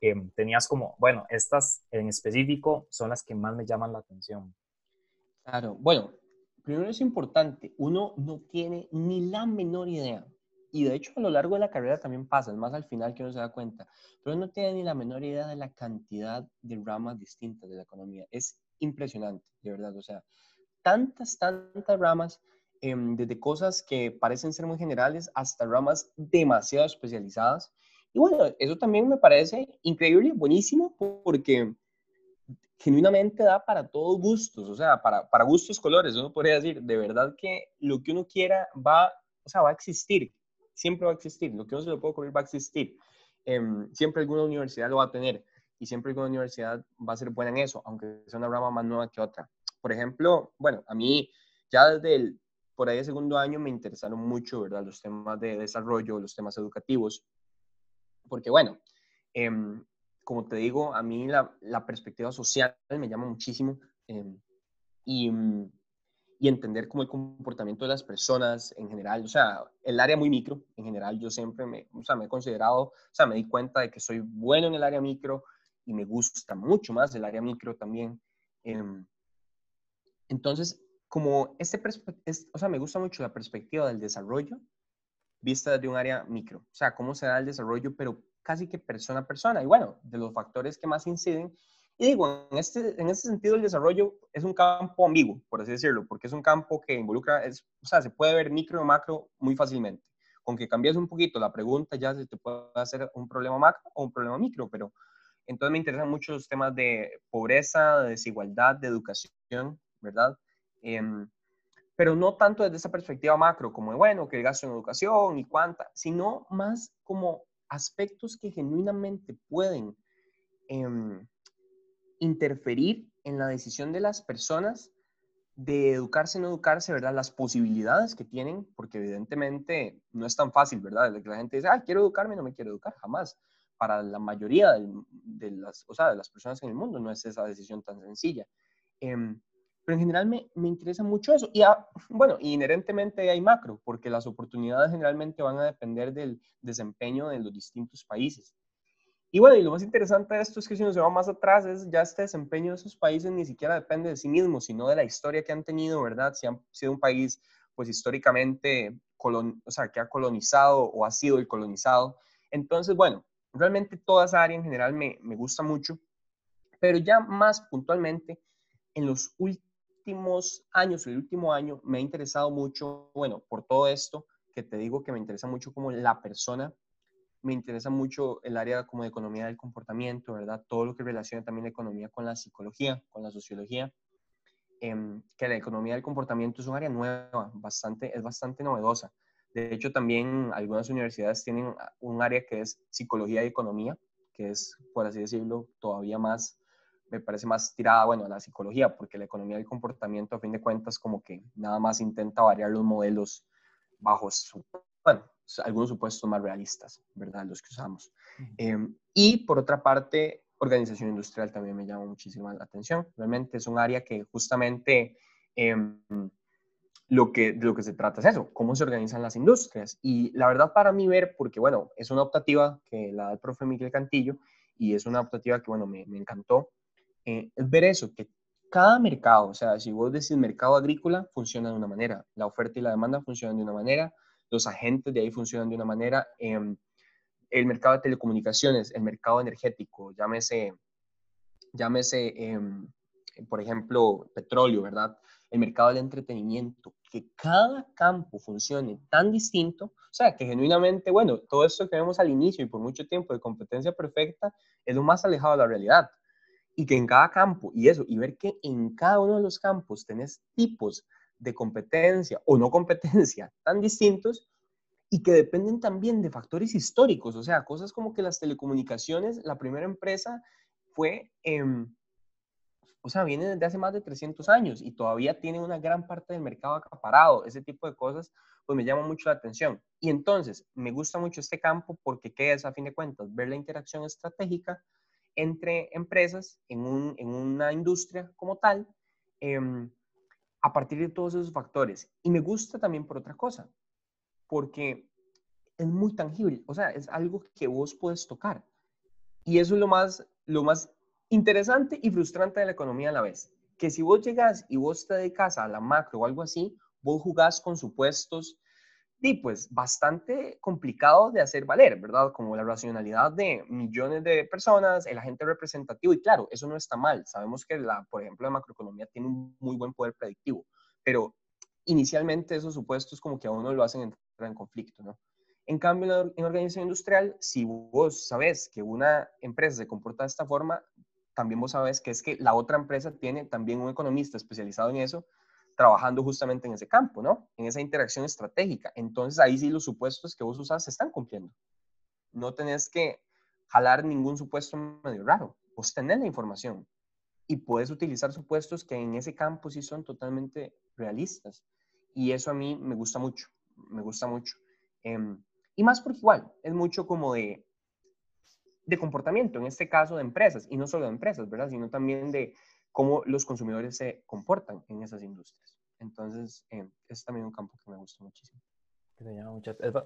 eh, tenías como, bueno, estas en específico son las que más me llaman la atención. Claro, bueno, primero es importante, uno no tiene ni la menor idea. Y de hecho a lo largo de la carrera también pasa, es más al final que uno se da cuenta, pero no tiene ni la menor idea de la cantidad de ramas distintas de la economía. Es impresionante, de verdad. O sea, tantas, tantas ramas, em, desde cosas que parecen ser muy generales hasta ramas demasiado especializadas. Y bueno, eso también me parece increíble, buenísimo, porque genuinamente da para todos gustos, o sea, para, para gustos colores, uno podría decir, de verdad que lo que uno quiera va, o sea, va a existir, siempre va a existir, lo que uno se lo puede ocurrir va a existir. Em, siempre alguna universidad lo va a tener y siempre alguna universidad va a ser buena en eso, aunque sea una rama más nueva que otra. Por ejemplo, bueno, a mí ya desde el, por ahí el segundo año me interesaron mucho, ¿verdad? Los temas de desarrollo, los temas educativos, porque bueno, eh, como te digo, a mí la, la perspectiva social me llama muchísimo em, y, mm, y, entender cómo el comportamiento de las personas en general, o sea, el área muy micro, en general yo siempre me, o sea, me he considerado, o sea, me di cuenta de que soy bueno en el área micro y me gusta mucho más el área micro también. Eh, entonces, como este, es, o sea, me gusta mucho la perspectiva del desarrollo vista desde un área micro, o sea, cómo se da el desarrollo, pero casi que persona a persona. Y bueno, de los factores que más inciden, y digo, en este, en este sentido el desarrollo es un campo ambiguo, por así decirlo, porque es un campo que involucra, es, o sea, se puede ver micro o macro muy fácilmente. Con que cambies un poquito la pregunta ya se te puede hacer un problema macro o un problema micro, pero entonces me interesan mucho los temas de pobreza, de desigualdad, de educación, ¿verdad? Em, pero no tanto desde esa perspectiva macro, como bueno, que gasto en educación y cuánta, sino más como aspectos que genuinamente pueden em, interferir en la decisión de las personas de educarse no educarse, ¿verdad? Las posibilidades que tienen, porque evidentemente no es tan fácil, ¿verdad? De la gente dice, ah, quiero educarme, no me quiero educar, jamás. Para la mayoría de, las, o sea, de las personas en el mundo no es esa decisión tan sencilla. Em, pero en general me, me interesa mucho eso. Y bueno, inherentemente hay macro, porque las oportunidades generalmente van a depender del desempeño de los distintos países. Y bueno, y lo más interesante de esto es que si uno se va más atrás, es ya este desempeño de esos países ni siquiera depende de sí mismos, sino de la historia que han tenido, ¿verdad? Si han sido un país, pues históricamente, colon, o sea, que ha colonizado o ha sido el colonizado. Entonces, bueno, realmente toda esa área en general me, me gusta mucho, pero ya más puntualmente, en los últimos últimos años, el último año, me ha interesado mucho, bueno, por todo esto, que te digo que me interesa mucho como la persona, me interesa mucho el área como de economía del comportamiento, ¿verdad? Todo lo que relaciona también la economía con la psicología, con la sociología, em, que la economía del comportamiento es un área nueva, bastante, es bastante novedosa. De hecho, también algunas universidades tienen un área que es psicología y economía, que es, por así decirlo, todavía más me parece más tirada, bueno, a la psicología, porque la economía del comportamiento, a fin de cuentas, como que nada más intenta variar los modelos bajo, bueno, algunos supuestos más realistas, ¿verdad? Los que usamos. Em, y por otra parte, organización industrial también me llama muchísimo la atención. Realmente es un área que justamente em, lo que, de lo que se trata es eso, cómo se organizan las industrias. Y la verdad para mí ver, porque bueno, es una optativa que la da el profe Miguel Cantillo y es una optativa que bueno, me, me encantó eh, es ver eso, que cada mercado, o sea, si vos decís mercado agrícola, funciona de una manera, la oferta y la demanda funcionan de una manera, los agentes de ahí funcionan de una manera, em, el mercado de telecomunicaciones, el mercado energético, llámese, llámese em, por ejemplo, petróleo, ¿verdad? El mercado del entretenimiento, que cada campo funcione tan distinto, o sea, que genuinamente, bueno, todo esto que vemos al inicio y por mucho tiempo de competencia perfecta es lo más alejado de la realidad y que en cada campo, y eso, y ver que en cada uno de los campos tenés tipos de competencia o no competencia tan distintos y que dependen también de factores históricos, o sea, cosas como que las telecomunicaciones, la primera empresa fue, o sea, viene desde hace más de 300 años y todavía tiene una gran parte del mercado acaparado. Ese tipo de cosas, pues me llama mucho la atención. Y entonces, me gusta mucho este campo porque ¿qué es a fin de cuentas? Ver la interacción estratégica entre empresas en, una industria como tal, em, a partir de todos esos factores. Y me gusta también por otra cosa, porque es muy tangible, o sea, es algo que vos puedes tocar. Y eso es lo más, lo más interesante y frustrante de la economía a la vez. Que si vos llegas y vos te dedicas a la macro o algo así, vos jugás con supuestos y pues bastante complicado de hacer valer, ¿verdad? Como la racionalidad de millones de personas, el agente representativo, y claro, eso no está mal. Sabemos que, la, por ejemplo, la macroeconomía tiene un muy buen poder predictivo, pero inicialmente esos supuestos como que a uno lo hacen entrar en conflicto, ¿no? En cambio, en organización industrial, si vos sabes que una empresa se comporta de esta forma, también vos sabes que es que la otra empresa tiene también un economista especializado en eso, trabajando justamente en ese campo, ¿no? En esa interacción estratégica. Entonces ahí sí los supuestos que vos usas se están cumpliendo. No tenés que jalar ningún supuesto medio raro. Vos tenés la información y puedes utilizar supuestos que en ese campo sí son totalmente realistas. Y eso a mí me gusta mucho, me gusta mucho. Em, y más porque igual, es mucho como de de comportamiento, en este caso de empresas, y no solo de empresas, ¿verdad? Sino también de cómo los consumidores se comportan en esas industrias. Entonces, eh, es también un campo que me gusta muchísimo.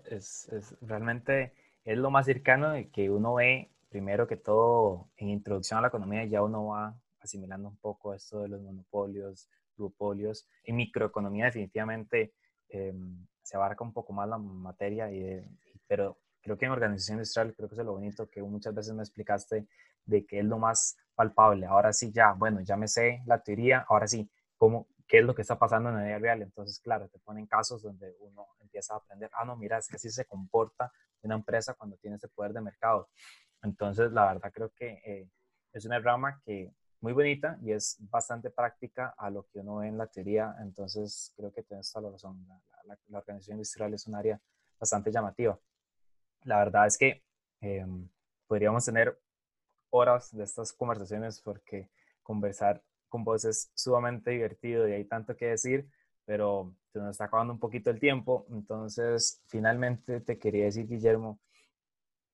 Es, es, realmente es lo más cercano de que uno ve, primero que todo, en introducción a la economía, ya uno va asimilando un poco esto de los monopolios, duopolios. En microeconomía definitivamente em, se abarca un poco más la materia, y pero creo que en organización industrial, creo que es lo bonito que muchas veces me explicaste de que es lo más palpable. Ahora sí, ya, bueno, ya me sé la teoría, ahora sí, ¿cómo, ¿qué es lo que está pasando en la vida real? Entonces, claro, te ponen casos donde uno empieza a aprender, ah, no, mira, es que así se comporta una empresa cuando tiene ese poder de mercado. Entonces, la verdad creo que eh, es una rama que muy bonita y es bastante práctica a lo que uno ve en la teoría. Entonces, creo que tienes toda la razón. la organización industrial es un área bastante llamativa la verdad es que em, podríamos tener horas de estas conversaciones porque conversar con vos es sumamente divertido y hay tanto que decir, pero se nos está acabando un poquito el tiempo. Entonces, finalmente te quería decir, Guillermo,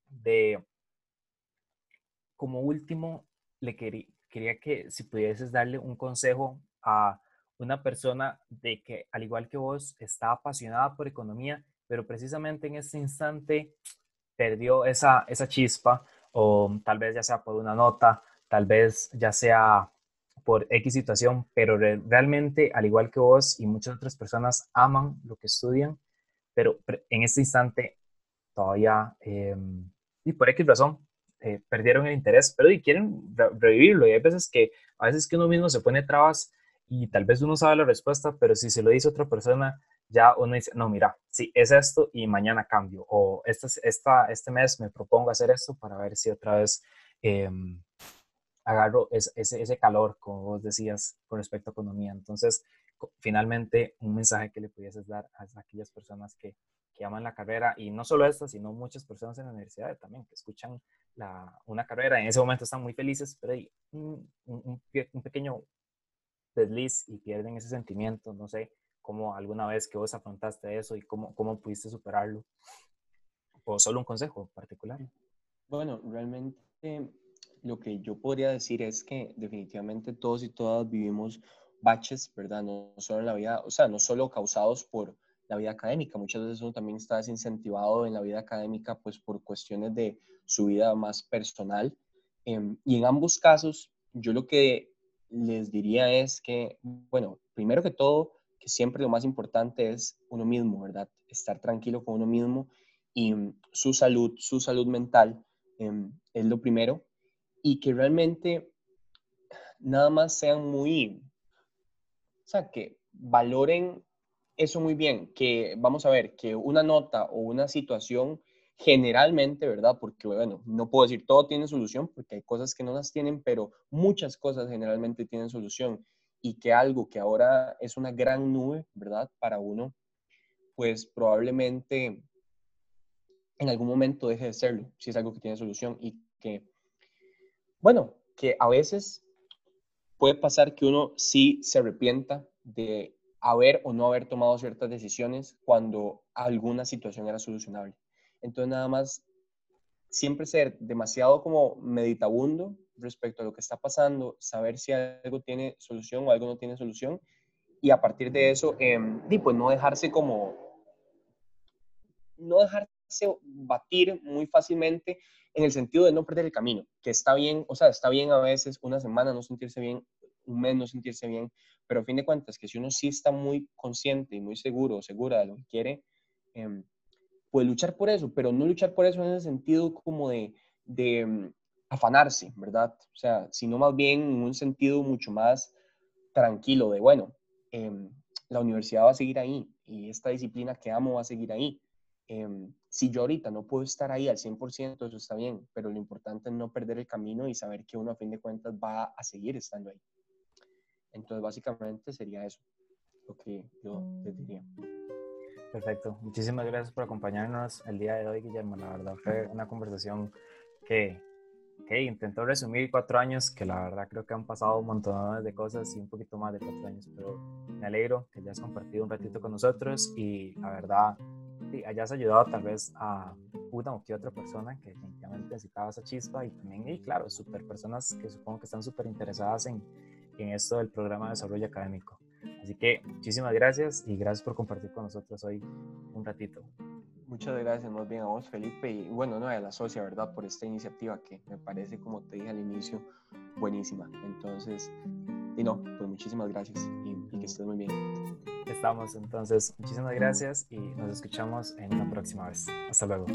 de como último, le quería, quería que si pudieses darle un consejo a una persona de que, al igual que vos, está apasionada por economía, pero precisamente en este instante perdió esa, esa chispa o tal vez ya sea por una nota, tal vez ya sea por X situación, pero realmente, al igual que vos y muchas otras personas, aman lo que estudian, pero en este instante todavía, em, y por X razón, eh, perdieron el interés, pero y quieren revivirlo. Y hay veces que, a veces que uno mismo se pone trabas y tal vez uno sabe la respuesta, pero si se lo dice otra persona, ya uno dice, no, mira, sí, es esto y mañana cambio. O este, esta, este mes me propongo hacer esto para ver si otra vez em, agarro ese, ese, calor, como vos decías, con respecto a economía. Entonces, finalmente, un mensaje que le pudieses dar a aquellas personas que, que aman la carrera, y no solo estas, sino muchas personas en la universidad también, que escuchan la, una carrera, en ese momento están muy felices, pero hay un, un, un pequeño desliz y pierden ese sentimiento, no sé, cómo alguna vez que vos afrontaste eso y cómo, cómo pudiste superarlo. O solo un consejo particular. Bueno, realmente lo que yo podría decir es que definitivamente todos y todas vivimos baches, ¿verdad? No solo en la vida, o sea, no solo causados por la vida académica, muchas veces uno también está desincentivado en la vida académica pues por cuestiones de su vida más personal. Em, y en ambos casos, yo lo que les diría es que, bueno, primero que todo, siempre lo más importante es uno mismo, ¿verdad? Estar tranquilo con uno mismo y mm, su salud, su salud mental em, es lo primero y que realmente nada más sean muy, o sea, que valoren eso muy bien, que vamos a ver, que una nota o una situación generalmente, ¿verdad? Porque, bueno, no puedo decir todo tiene solución, porque hay cosas que no las tienen, pero muchas cosas generalmente tienen solución y que algo que ahora es una gran nube, ¿verdad? Para uno, pues probablemente en algún momento deje de serlo, si es algo que tiene solución y que, bueno, que a veces puede pasar que uno sí se arrepienta de haber o no haber tomado ciertas decisiones cuando alguna situación era solucionable. Entonces, nada más, siempre ser demasiado como meditabundo respecto a lo que está pasando, saber si algo tiene solución o algo no tiene solución, y a partir de eso, eh, pues no dejarse como, no dejarse batir muy fácilmente en el sentido de no perder el camino, que está bien, o sea, está bien a veces una semana no sentirse bien, un mes no sentirse bien, pero a fin de cuentas que si uno sí está muy consciente y muy seguro o segura de lo que quiere, eh, puede luchar por eso, pero no luchar por eso en el sentido como de, mm, afanarse, ¿verdad? O sea, sino más bien en un sentido mucho más tranquilo de, bueno, em, la universidad va a seguir ahí y esta disciplina que amo va a seguir ahí. Em, si yo ahorita no puedo estar ahí al 100%, eso está bien, pero lo importante es no perder el camino y saber que uno a fin de cuentas va a seguir estando ahí. Entonces, básicamente sería eso lo que yo te diría. Perfecto. Muchísimas gracias por acompañarnos el día de hoy, Guillermo. La verdad fue una conversación que, que intentó resumir cuatro años, que la verdad creo que han pasado un montón de cosas y un poquito más de cuatro años, pero me alegro que hayas compartido un ratito con nosotros y la verdad hayas ayudado tal vez a una o que otra persona que definitivamente necesitaba esa chispa y también, y claro, super personas que supongo que están súper interesadas en, en esto del programa de desarrollo académico. Así que muchísimas gracias y gracias por compartir con nosotros hoy un ratito. Muchas gracias más bien a vos, Felipe, y bueno, no, a la socia, ¿verdad? Por esta iniciativa que me parece, como te dije al inicio, buenísima. Entonces, y no, pues muchísimas gracias y, y que estés muy bien. Estamos, entonces, muchísimas gracias y nos escuchamos en una próxima vez. Hasta luego.